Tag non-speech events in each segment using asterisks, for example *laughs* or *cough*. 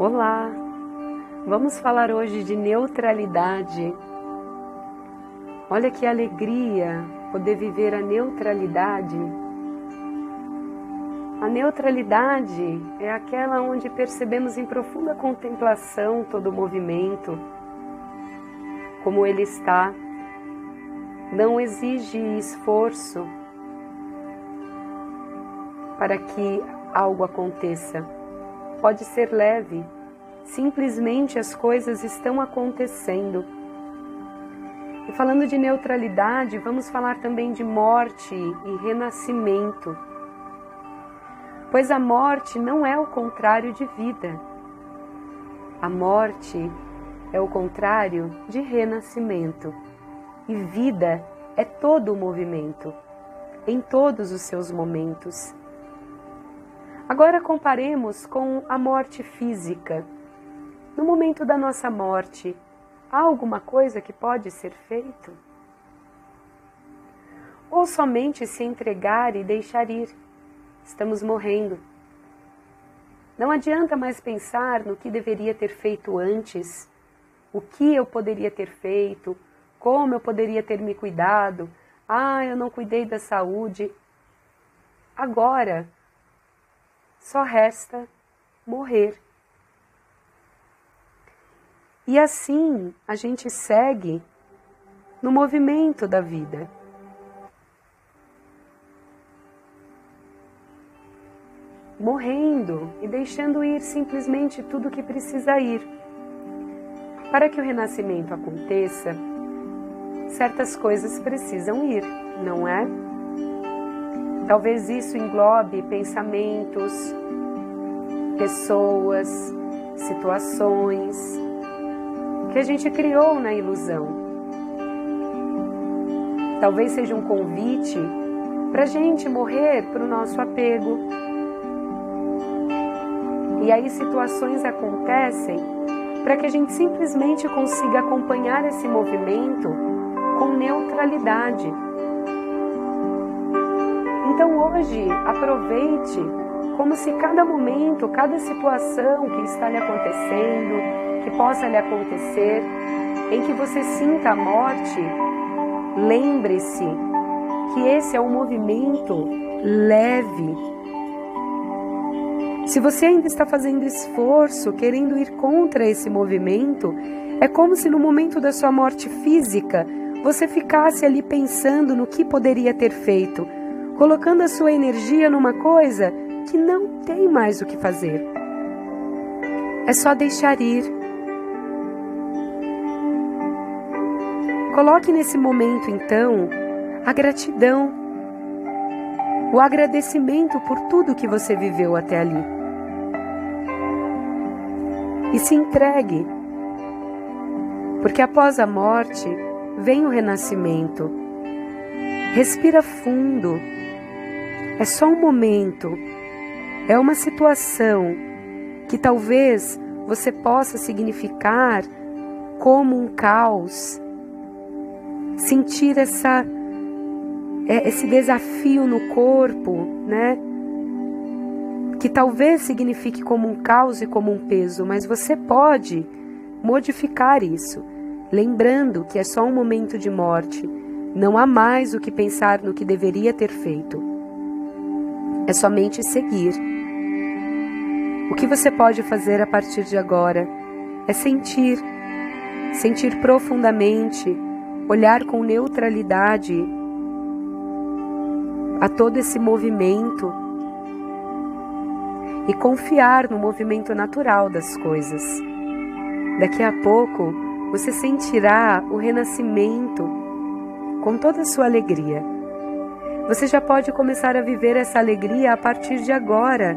Olá! Vamos falar hoje de neutralidade. Olha que alegria poder viver a neutralidade. A neutralidade é aquela onde percebemos em profunda contemplação todo o movimento, como ele está. Não exige esforço para que algo aconteça pode ser leve, simplesmente as coisas estão acontecendo. E falando de neutralidade, vamos falar também de morte e renascimento. Pois a morte não é o contrário de vida. A morte é o contrário de renascimento. E vida é todo o movimento, em todos os seus momentos. Agora comparemos com a morte física. No momento da nossa morte, há alguma coisa que pode ser feito? Ou somente se entregar e deixar ir? Estamos morrendo. Não adianta mais pensar no que deveria ter feito antes, o que eu poderia ter feito, como eu poderia ter me cuidado. Ah, eu não cuidei da saúde. Agora, só resta morrer. E assim a gente segue no movimento da vida. Morrendo e deixando ir simplesmente tudo que precisa ir. Para que o renascimento aconteça, certas coisas precisam ir, não é? Talvez isso englobe pensamentos, pessoas, situações que a gente criou na ilusão. Talvez seja um convite para a gente morrer para o nosso apego. E aí situações acontecem para que a gente simplesmente consiga acompanhar esse movimento com neutralidade então hoje aproveite como se cada momento, cada situação que está lhe acontecendo, que possa lhe acontecer, em que você sinta a morte, lembre-se que esse é um movimento leve. Se você ainda está fazendo esforço, querendo ir contra esse movimento, é como se no momento da sua morte física você ficasse ali pensando no que poderia ter feito colocando a sua energia numa coisa que não tem mais o que fazer. É só deixar ir. Coloque nesse momento, então, a gratidão, o agradecimento por tudo que você viveu até ali. E se entregue, porque após a morte vem o renascimento. Respira fundo é só um momento, é uma situação que talvez você possa significar como um caos, sentir essa é, esse desafio no corpo, né? Que talvez signifique como um caos e como um peso, mas você pode modificar isso, lembrando que é só um momento de morte. Não há mais o que pensar no que deveria ter feito. É somente seguir. O que você pode fazer a partir de agora é sentir, sentir profundamente, olhar com neutralidade a todo esse movimento e confiar no movimento natural das coisas. Daqui a pouco você sentirá o renascimento com toda a sua alegria. Você já pode começar a viver essa alegria a partir de agora.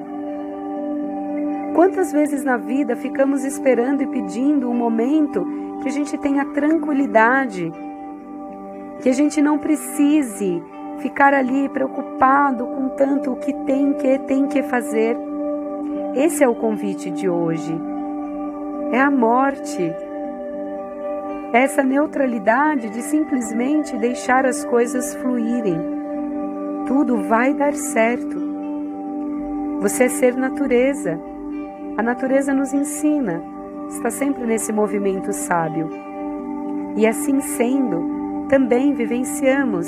Quantas vezes na vida ficamos esperando e pedindo um momento que a gente tenha tranquilidade, que a gente não precise ficar ali preocupado com tanto o que tem que tem que fazer. Esse é o convite de hoje. É a morte. É essa neutralidade de simplesmente deixar as coisas fluírem tudo vai dar certo. Você é ser natureza. A natureza nos ensina, está sempre nesse movimento sábio. E assim sendo, também vivenciamos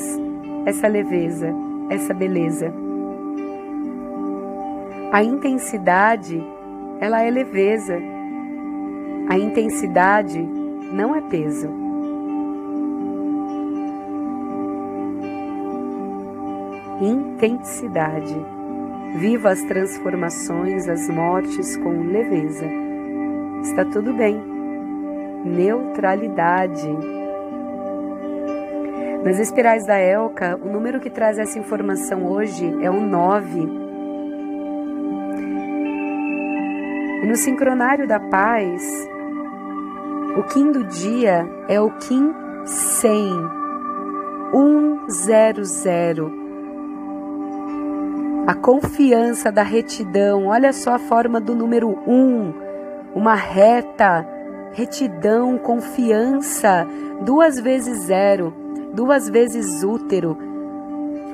essa leveza, essa beleza. A intensidade, ela é leveza. A intensidade não é peso. Intensidade. Viva as transformações, as mortes com leveza. Está tudo bem. Neutralidade. Nas espirais da Elka, o número que traz essa informação hoje é o 9. E no sincronário da paz, o Kim do dia é o Kim 100, 100. A confiança da retidão, olha só a forma do número 1, uma reta, retidão, confiança, duas vezes zero, duas vezes útero,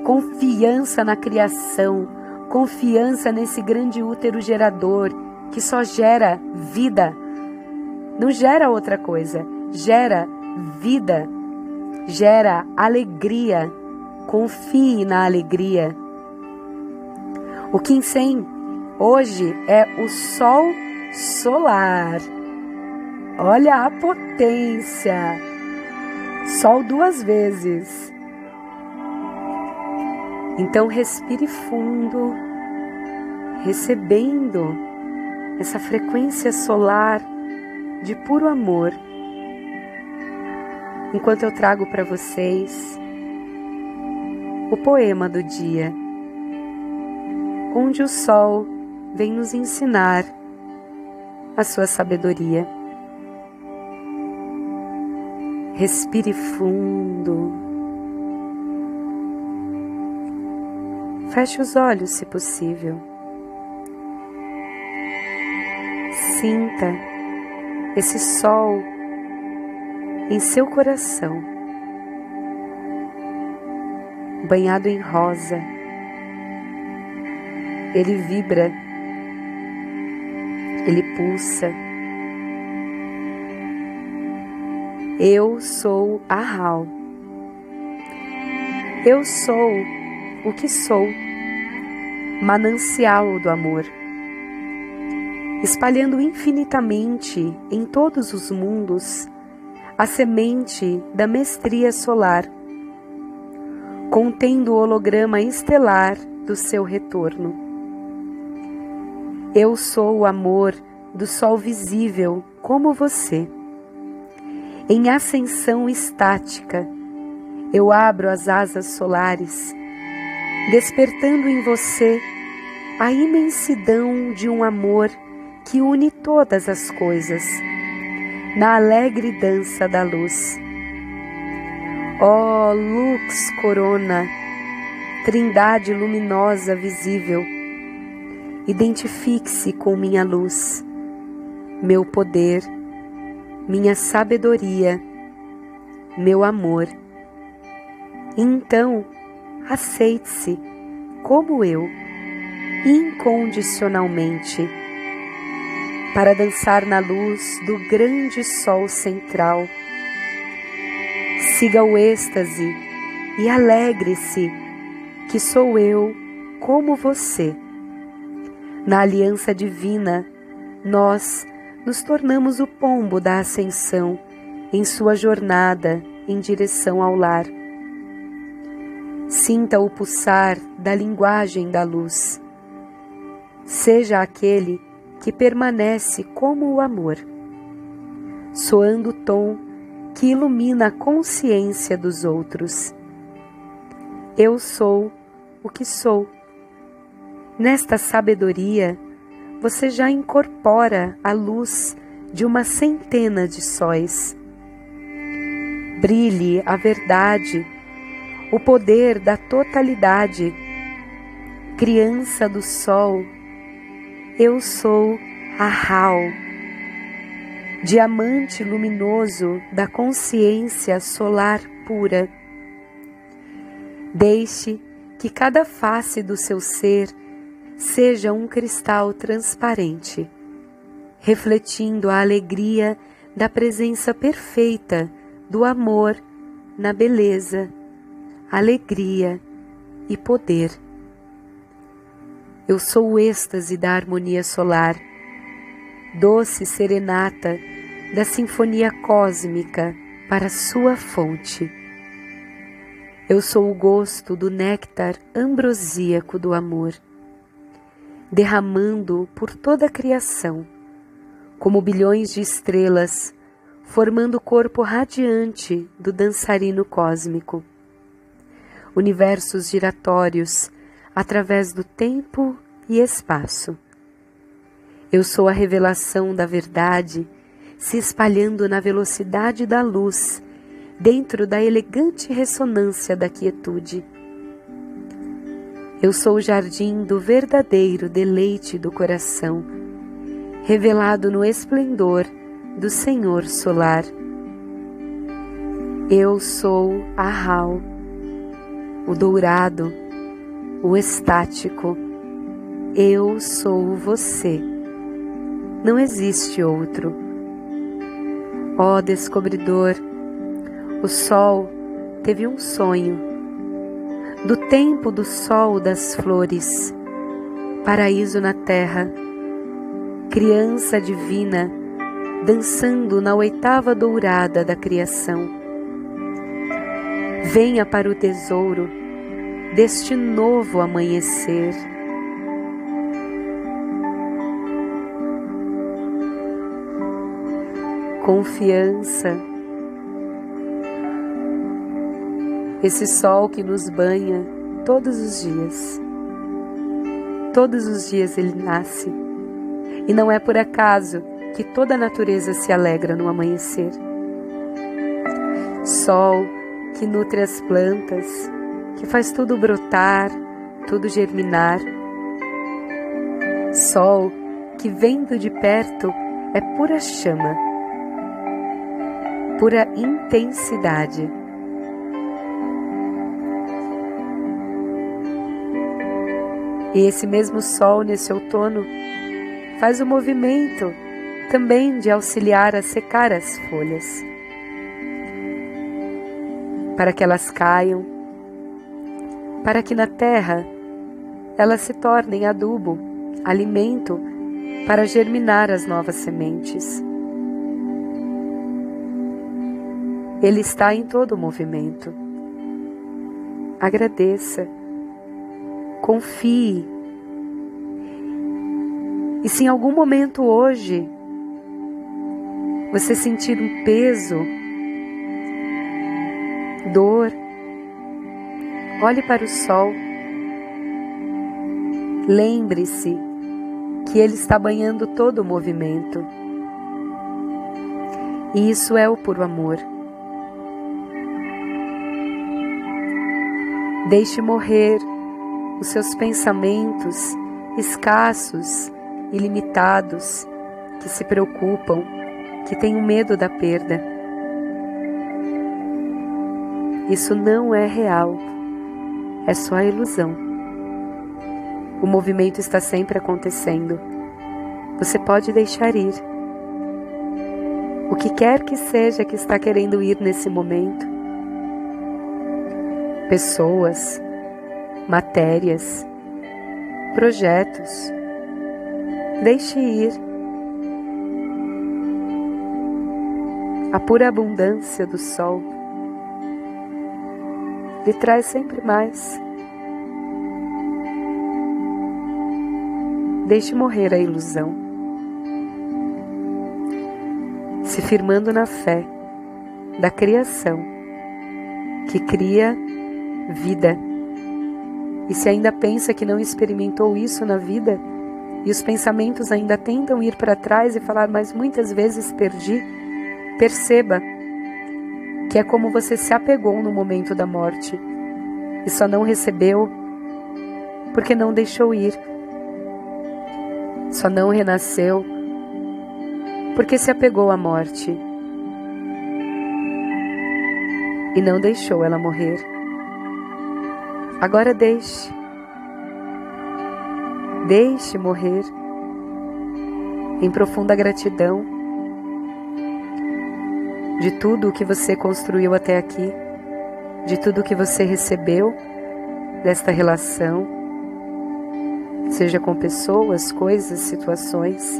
confiança na criação, confiança nesse grande útero gerador que só gera vida. Não gera outra coisa, gera vida, gera alegria. Confie na alegria. O Quincem hoje é o Sol solar. Olha a potência. Sol duas vezes. Então respire fundo, recebendo essa frequência solar de puro amor, enquanto eu trago para vocês o poema do dia, onde o sol vem nos ensinar a sua sabedoria. Respire fundo. Feche os olhos, se possível. Sinta esse sol em seu coração, banhado em rosa. Ele vibra, ele pulsa. Eu sou a Hal. Eu sou o que sou, manancial do amor espalhando infinitamente em todos os mundos a semente da mestria solar, contendo o holograma estelar do seu retorno. Eu sou o amor do sol visível como você. Em ascensão estática, eu abro as asas solares, despertando em você a imensidão de um amor que une todas as coisas, na alegre dança da luz. Ó oh, lux corona, trindade luminosa visível, identifique-se com minha luz, meu poder, minha sabedoria, meu amor. Então, aceite-se como eu, incondicionalmente para dançar na luz do grande sol central. Siga o êxtase e alegre-se, que sou eu como você. Na aliança divina, nós nos tornamos o pombo da ascensão em sua jornada em direção ao lar. Sinta o pulsar da linguagem da luz. Seja aquele que permanece como o amor, soando o tom que ilumina a consciência dos outros. Eu sou o que sou. Nesta sabedoria, você já incorpora a luz de uma centena de sóis. Brilhe a verdade, o poder da totalidade. Criança do sol, eu sou a Hal, diamante luminoso da consciência solar pura. Deixe que cada face do seu ser seja um cristal transparente, refletindo a alegria da presença perfeita do amor na beleza, alegria e poder. Eu sou o êxtase da harmonia solar, doce serenata da sinfonia cósmica para sua fonte. Eu sou o gosto do néctar ambrosíaco do amor, derramando por toda a criação, como bilhões de estrelas, formando o corpo radiante do dançarino cósmico. Universos giratórios através do tempo e espaço. Eu sou a revelação da verdade se espalhando na velocidade da luz, dentro da elegante ressonância da quietude. Eu sou o jardim do verdadeiro deleite do coração, revelado no esplendor do Senhor solar. Eu sou a Rau, o dourado, o estático. Eu sou você. Não existe outro. Ó oh, descobridor, o sol teve um sonho. Do tempo do sol das flores, paraíso na terra, criança divina, dançando na oitava dourada da criação. Venha para o tesouro deste novo amanhecer. confiança. Esse sol que nos banha todos os dias. Todos os dias ele nasce. E não é por acaso que toda a natureza se alegra no amanhecer. Sol que nutre as plantas, que faz tudo brotar, tudo germinar. Sol que vendo de perto é pura chama pura intensidade. E esse mesmo sol nesse outono faz o movimento também de auxiliar a secar as folhas, para que elas caiam, para que na terra elas se tornem adubo, alimento para germinar as novas sementes. Ele está em todo o movimento. Agradeça. Confie. E se em algum momento hoje você sentir um peso, dor, olhe para o sol. Lembre-se que ele está banhando todo o movimento. E isso é o puro amor. Deixe morrer os seus pensamentos escassos e limitados que se preocupam, que têm medo da perda. Isso não é real, é só a ilusão. O movimento está sempre acontecendo. Você pode deixar ir. O que quer que seja que está querendo ir nesse momento, pessoas, matérias, projetos. Deixe ir. A pura abundância do sol lhe traz sempre mais. Deixe morrer a ilusão, se firmando na fé da criação que cria vida. E se ainda pensa que não experimentou isso na vida, e os pensamentos ainda tentam ir para trás e falar, mas muitas vezes perdi, perceba que é como você se apegou no momento da morte e só não recebeu porque não deixou ir. Só não renasceu porque se apegou à morte e não deixou ela morrer. Agora deixe. Deixe morrer. em profunda gratidão de tudo o que você construiu até aqui, de tudo o que você recebeu desta relação, seja com pessoas, coisas, situações.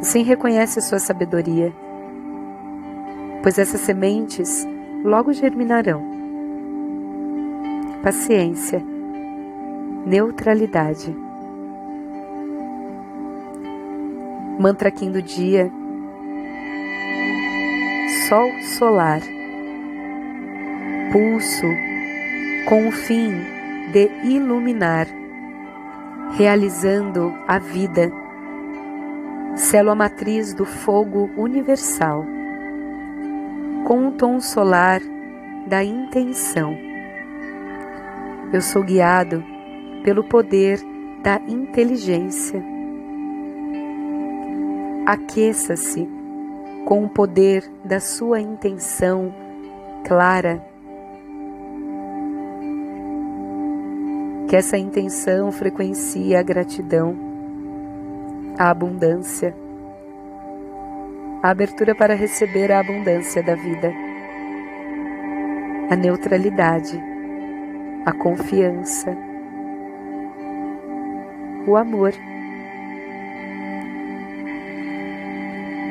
Sim, reconhece sua sabedoria, pois essas sementes logo germinarão. Paciência, neutralidade. Mantra Kim do dia. Sol solar. Pulso com o fim de iluminar, realizando a vida. Célula matriz do fogo universal. Com o tom solar da intenção. Eu sou guiado pelo poder da inteligência Aqueça-se com o poder da sua intenção clara. Que essa intenção frequencie a gratidão, a abundância, a abertura para receber a abundância da vida, a neutralidade, a confiança, o amor.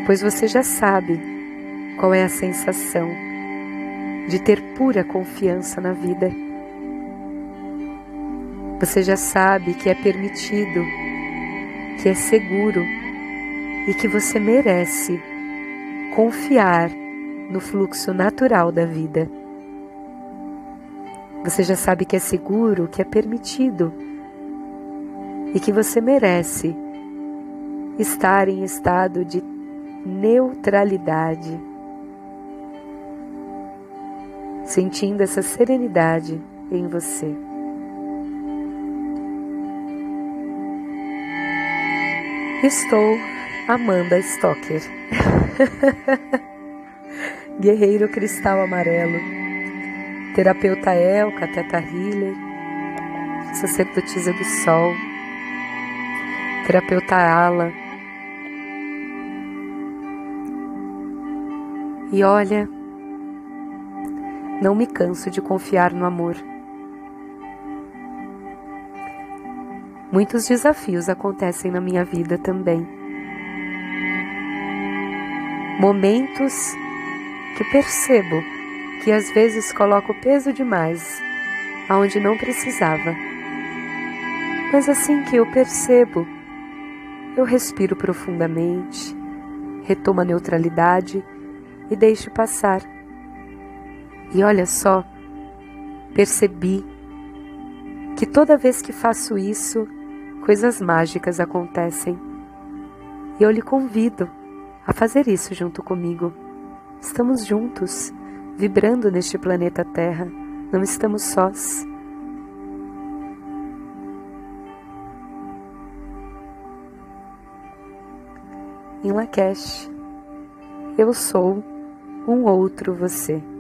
pois você já sabe qual é a sensação de ter pura confiança na vida. Você já sabe que é permitido, que é seguro e que você merece confiar no fluxo natural da vida. Você já sabe que é seguro, que é permitido. E que você merece estar em estado de neutralidade, sentindo essa serenidade em você. Estou Amanda Stocker, *laughs* guerreiro cristal amarelo, terapeuta Elka, teta healer, sacerdotisa do sol, terapeuta Ala, E olha, não me canso de confiar no amor. Muitos desafios acontecem na minha vida também. Momentos que percebo que às vezes coloco peso demais aonde não precisava. Mas assim que eu percebo, eu respiro profundamente, retomo a neutralidade e deixe passar. E olha só, percebi que toda vez que faço isso, coisas mágicas acontecem. E eu lhe convido a fazer isso junto comigo. Estamos juntos, vibrando neste planeta Terra, não estamos sós. Em Lakesh, eu sou um outro você.